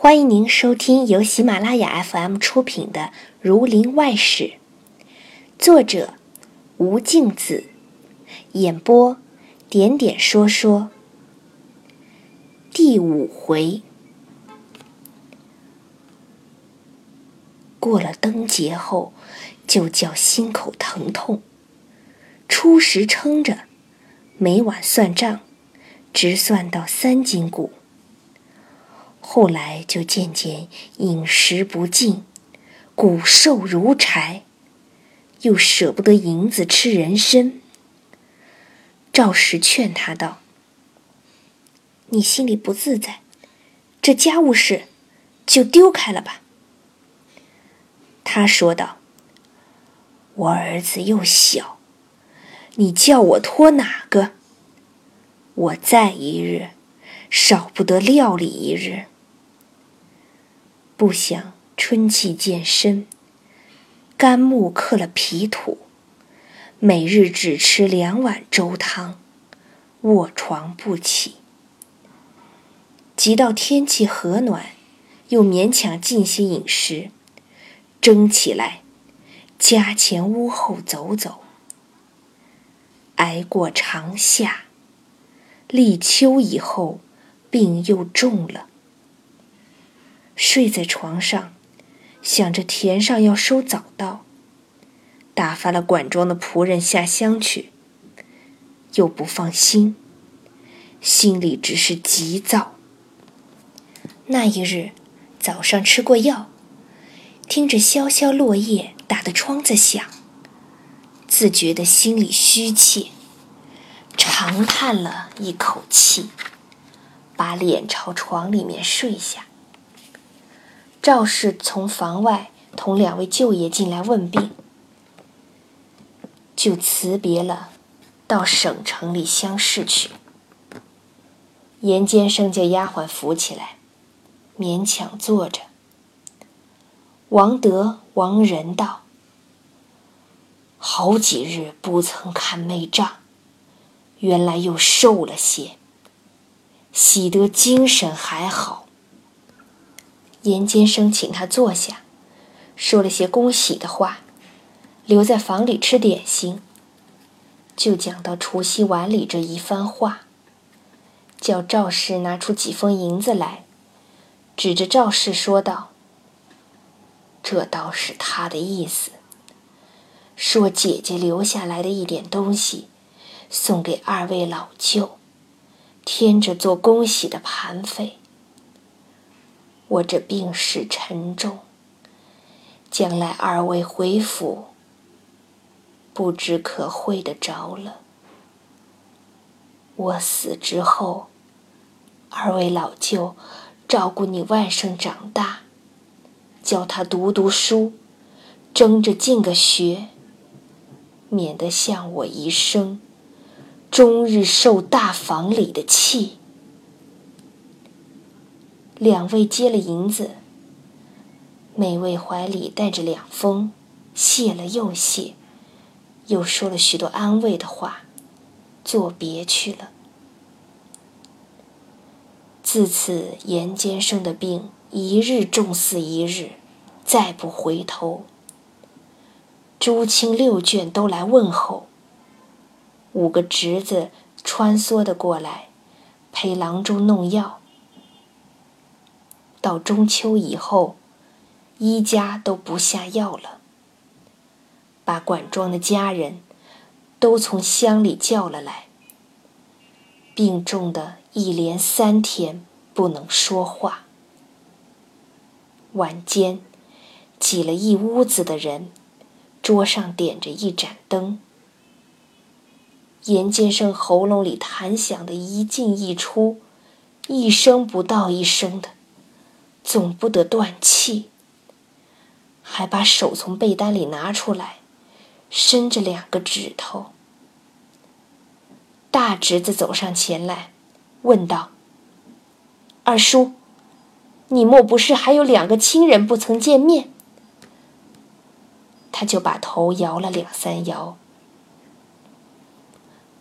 欢迎您收听由喜马拉雅 FM 出品的《儒林外史》，作者吴敬梓，演播点点说说。第五回，过了灯节后，就叫心口疼痛。初时撑着，每晚算账，直算到三斤骨。后来就渐渐饮食不进，骨瘦如柴，又舍不得银子吃人参。赵石劝他道：“你心里不自在，这家务事就丢开了吧。”他说道：“我儿子又小，你叫我托哪个？我再一日，少不得料理一日。”不想春气渐深，肝木克了脾土，每日只吃两碗粥汤，卧床不起。及到天气和暖，又勉强进些饮食，争起来，家前屋后走走。挨过长夏，立秋以后，病又重了。睡在床上，想着田上要收早稻，打发了管庄的仆人下乡去，又不放心，心里只是急躁。那一日早上吃过药，听着萧萧落叶打的窗子响，自觉得心里虚怯，长叹了一口气，把脸朝床里面睡下。赵氏从房外同两位舅爷进来问病，就辞别了，到省城里乡试去。严监生叫丫鬟扶起来，勉强坐着。王德、王仁道：“好几日不曾看妹丈，原来又瘦了些，喜得精神还好。”严监生请他坐下，说了些恭喜的话，留在房里吃点心。就讲到除夕晚里这一番话，叫赵氏拿出几封银子来，指着赵氏说道：“这倒是他的意思，说姐姐留下来的一点东西，送给二位老舅，添着做恭喜的盘费。”我这病势沉重，将来二位回府，不知可会得着了。我死之后，二位老舅照顾你外甥长大，教他读读书，争着进个学，免得像我一生，终日受大房里的气。两位接了银子，每位怀里带着两封，谢了又谢，又说了许多安慰的话，作别去了。自此，严监生的病一日重似一日，再不回头。朱清六眷都来问候，五个侄子穿梭的过来，陪郎中弄药。到中秋以后，一家都不下药了，把管庄的家人都从乡里叫了来。病重的一连三天不能说话。晚间挤了一屋子的人，桌上点着一盏灯。严监生喉咙里痰响的一进一出，一声不到一声的。总不得断气，还把手从被单里拿出来，伸着两个指头。大侄子走上前来，问道：“二叔，你莫不是还有两个亲人不曾见面？”他就把头摇了两三摇。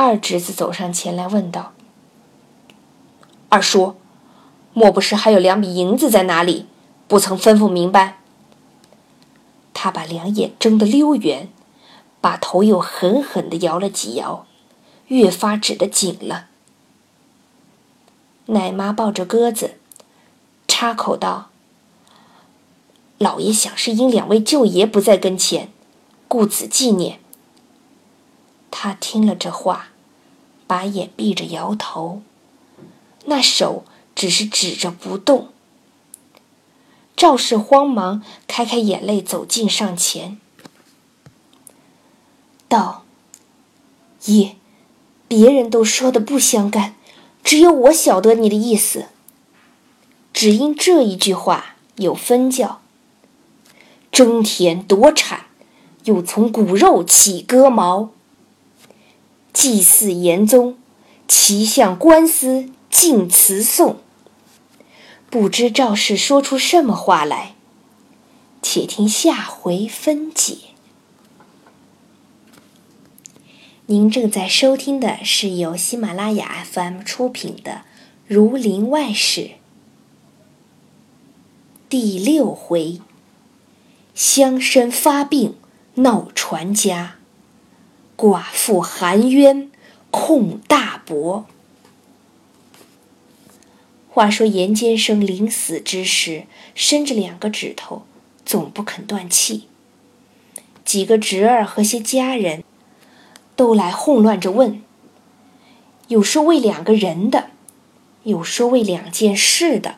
二侄子走上前来问道：“二叔。”莫不是还有两笔银子在哪里，不曾吩咐明白？他把两眼睁得溜圆，把头又狠狠地摇了几摇，越发指得紧了。奶妈抱着鸽子，插口道：“老爷想是因两位舅爷不在跟前，故此纪念。”他听了这话，把眼闭着摇头，那手只是指着不动。赵氏慌忙开开眼泪，走近上前，道：“爷，别人都说的不相干。”只有我晓得你的意思。只因这一句话有分教：争田夺产，又从骨肉起割毛；祭祀严宗，齐向官司尽辞讼。不知赵氏说出什么话来？且听下回分解。您正在收听的是由喜马拉雅 FM 出品的《儒林外史》第六回：乡绅发病闹传家，寡妇含冤控大伯。话说严监生临死之时，伸着两个指头，总不肯断气。几个侄儿和些家人。都来混乱着问，有说为两个人的，有说为两件事的，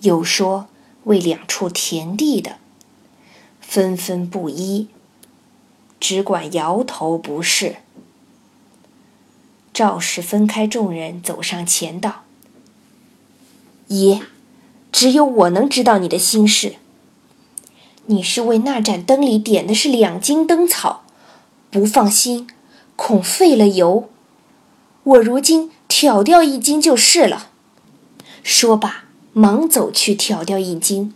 有说为两处田地的，纷纷不一，只管摇头不是。赵氏分开众人，走上前道：“爷，只有我能知道你的心事。你是为那盏灯里点的是两斤灯草。”不放心，恐费了油。我如今挑掉一斤就是了。说罢，忙走去挑掉一斤。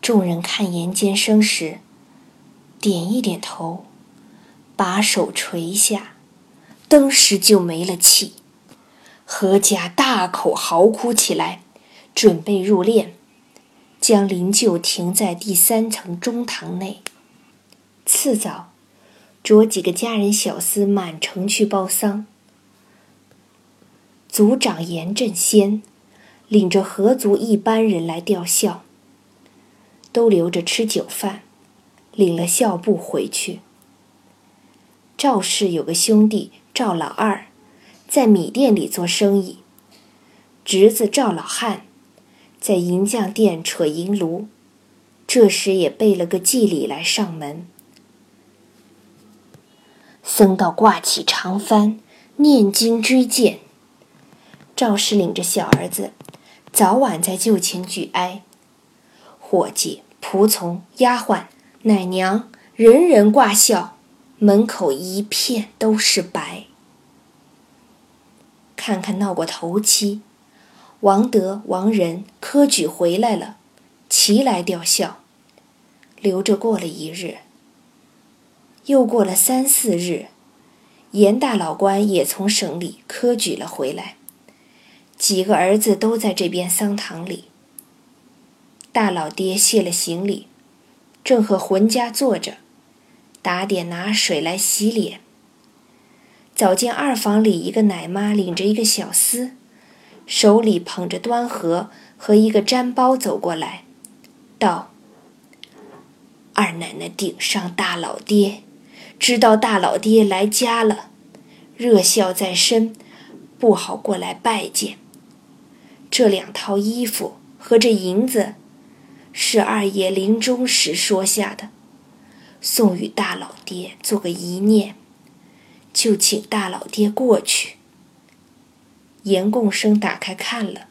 众人看严监生时，点一点头，把手垂下，登时就没了气。何家大口嚎哭起来，准备入殓，将灵柩停在第三层中堂内。次早。着几个家人小厮满城去报丧。族长严振先领着何族一班人来吊孝，都留着吃酒饭，领了孝布回去。赵氏有个兄弟赵老二，在米店里做生意；侄子赵老汉在银匠店扯银炉，这时也备了个祭礼来上门。僧道挂起长幡，念经追荐。赵氏领着小儿子，早晚在旧情举哀。伙计、仆从、丫鬟、奶娘，人人挂孝，门口一片都是白。看看闹过头七，王德、王仁科举回来了，齐来吊孝。留着过了一日。又过了三四日，严大老官也从省里科举了回来，几个儿子都在这边丧堂里。大老爹卸了行李，正和浑家坐着，打点拿水来洗脸。早见二房里一个奶妈领着一个小厮，手里捧着端盒和一个毡包走过来，道：“二奶奶顶上大老爹。”知道大老爹来家了，热孝在身，不好过来拜见。这两套衣服和这银子，是二爷临终时说下的，送与大老爹做个遗念，就请大老爹过去。严共生打开看了，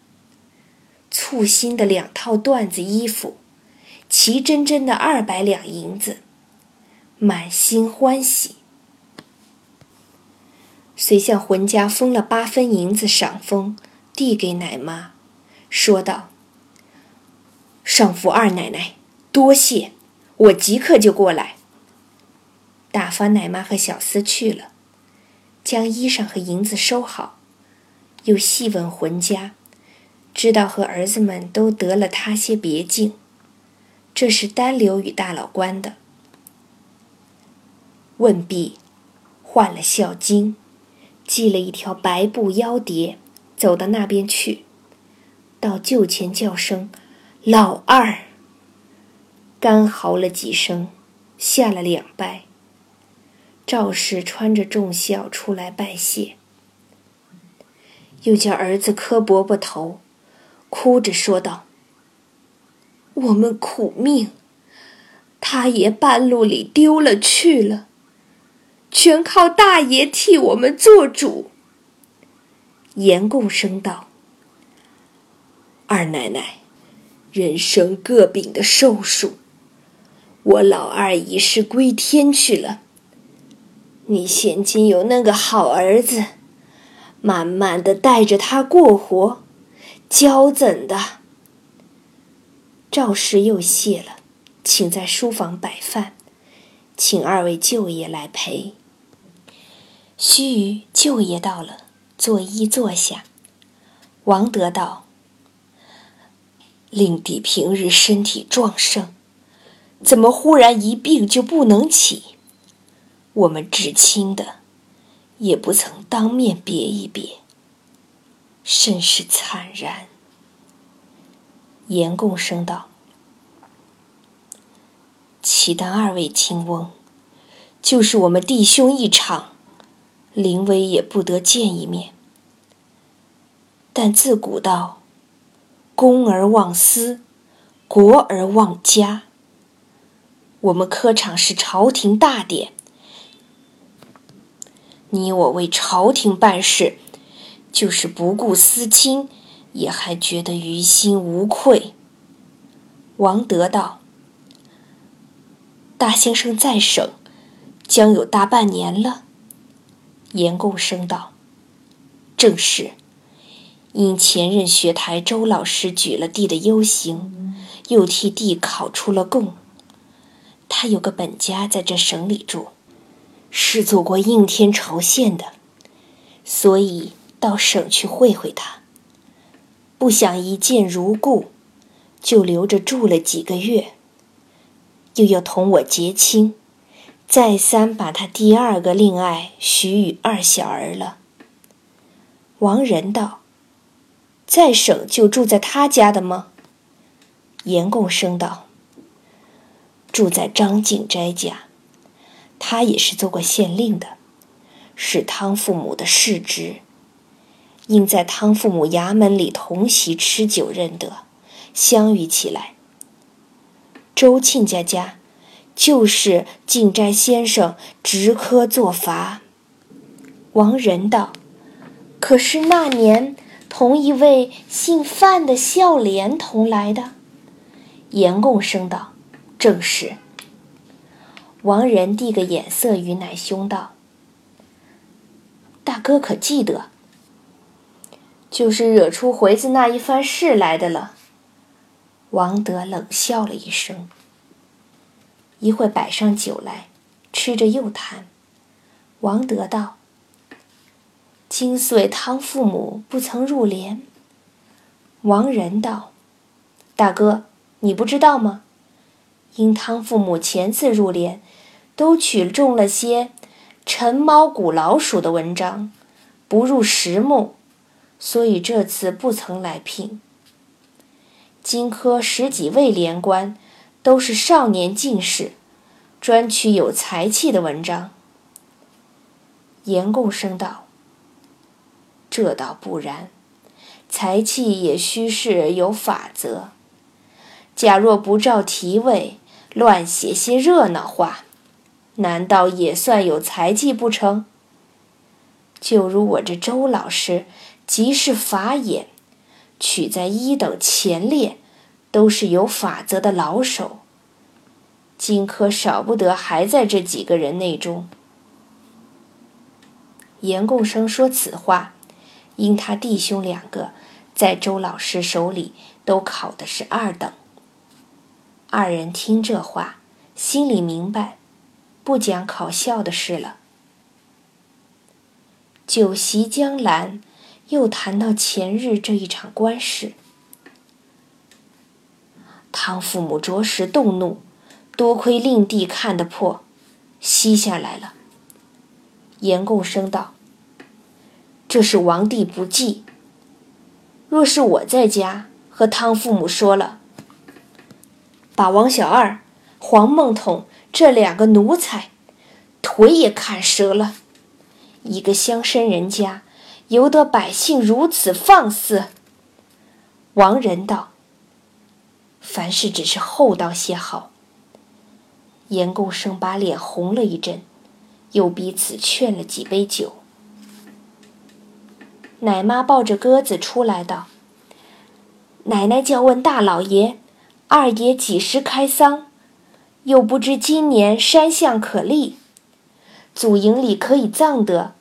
簇新的两套缎子衣服，齐真真的二百两银子。满心欢喜，遂向浑家封了八分银子赏封，递给奶妈，说道：“上父二奶奶，多谢，我即刻就过来。”打发奶妈和小厮去了，将衣裳和银子收好，又细问浑家，知道和儿子们都得了他些别境，这是单留与大老官的。问毕，换了孝巾，系了一条白布腰碟，走到那边去，到旧前叫声“老二”，干嚎了几声，下了两拜。赵氏穿着重孝出来拜谢，又叫儿子磕伯伯头。哭着说道：“我们苦命，他爷半路里丢了去了，全靠大爷替我们做主。”严共生道：“二奶奶，人生各柄的寿数，我老二已是归天去了。你现今有那个好儿子，慢慢的带着他过活。”教怎的？赵氏又谢了，请在书房摆饭，请二位舅爷来陪。须臾，舅爷到了，作揖坐下。王德道：“令弟平日身体壮盛，怎么忽然一病就不能起？我们至亲的，也不曾当面别一别。”甚是惨然。严贡生道：“岂但二位亲翁，就是我们弟兄一场，临危也不得见一面。但自古道，公而忘私，国而忘家。我们科场是朝廷大典，你我为朝廷办事。”就是不顾私亲，也还觉得于心无愧。王德道：“大先生在省，将有大半年了。”严共生道：“正是，因前任学台周老师举了地的优行，又替地考出了贡。他有个本家在这省里住，是做过应天筹县的，所以。”到省去会会他，不想一见如故，就留着住了几个月。又要同我结亲，再三把他第二个令爱许与二小儿了。王仁道：“在省就住在他家的吗？”严贡生道：“住在张敬斋家，他也是做过县令的，是汤父母的世侄。”因在汤父母衙门里同席吃酒认得，相遇起来。周亲家家，就是敬斋先生直科做法。王仁道：“可是那年同一位姓范的孝廉同来的。”严贡生道：“正是。”王仁递个眼色与乃兄道：“大哥可记得？”就是惹出回子那一番事来的了。王德冷笑了一声，一会摆上酒来，吃着又谈。王德道：“今遂汤父母不曾入帘。”王仁道：“大哥，你不知道吗？因汤父母前次入帘，都取中了些陈猫古老鼠的文章，不入实目。”所以这次不曾来聘。荆科十几位连官，都是少年进士，专取有才气的文章。严贡生道：“这倒不然，才气也须是有法则。假若不照题位，乱写些热闹话，难道也算有才气不成？就如我这周老师。”即是法眼，取在一等前列，都是有法则的老手。荆轲少不得还在这几个人内中。严贡生说此话，因他弟兄两个在周老师手里都考的是二等。二人听这话，心里明白，不讲考校的事了。酒席将阑。又谈到前日这一场官事，汤父母着实动怒，多亏令弟看得破，吸下来了。严贡生道：“这是王帝不济。若是我在家，和汤父母说了，把王小二、黄梦统这两个奴才腿也砍折了。一个乡绅人家，由得百姓如此放肆。”王仁道。凡事只是厚道些好。严公生把脸红了一阵，又彼此劝了几杯酒。奶妈抱着鸽子出来道：“奶奶叫问大老爷，二爷几时开丧？又不知今年山相可立，祖营里可以葬得，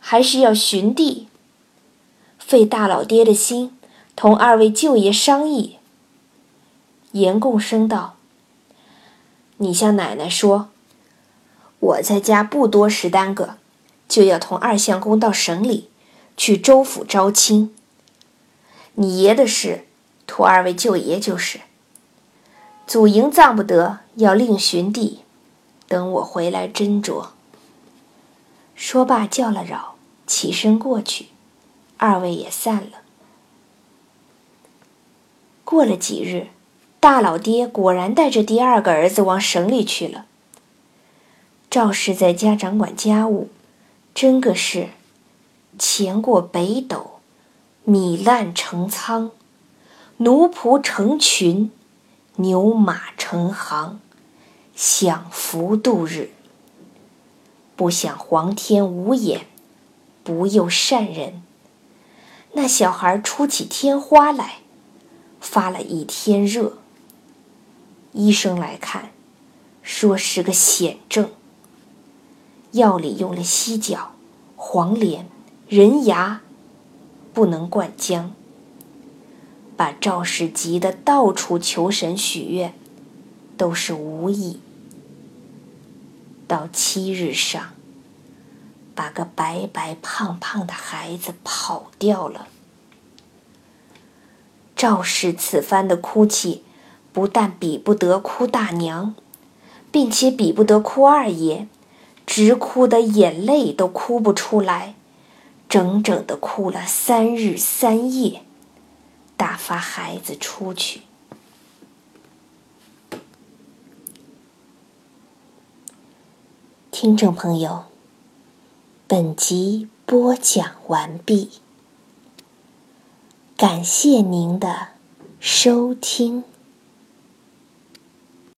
还是要寻地？费大老爹的心，同二位舅爷商议。”严贡生道：“你向奶奶说，我在家不多时耽搁，就要同二相公到省里去州府招亲。你爷的事，托二位舅爷就是。祖营葬不得，要另寻地，等我回来斟酌。”说罢叫了扰，起身过去，二位也散了。过了几日。大老爹果然带着第二个儿子往省里去了。赵氏在家掌管家务，真个是钱过北斗，米烂成仓，奴仆成群，牛马成行，享福度日。不想皇天无眼，不佑善人。那小孩出起天花来，发了一天热。医生来看，说是个癣症。药里用了犀角、黄连、人牙，不能灌浆。把赵氏急得到处求神许愿，都是无益。到七日上，把个白白胖胖的孩子跑掉了。赵氏此番的哭泣。不但比不得哭大娘，并且比不得哭二爷，直哭的眼泪都哭不出来，整整的哭了三日三夜，打发孩子出去。听众朋友，本集播讲完毕，感谢您的收听。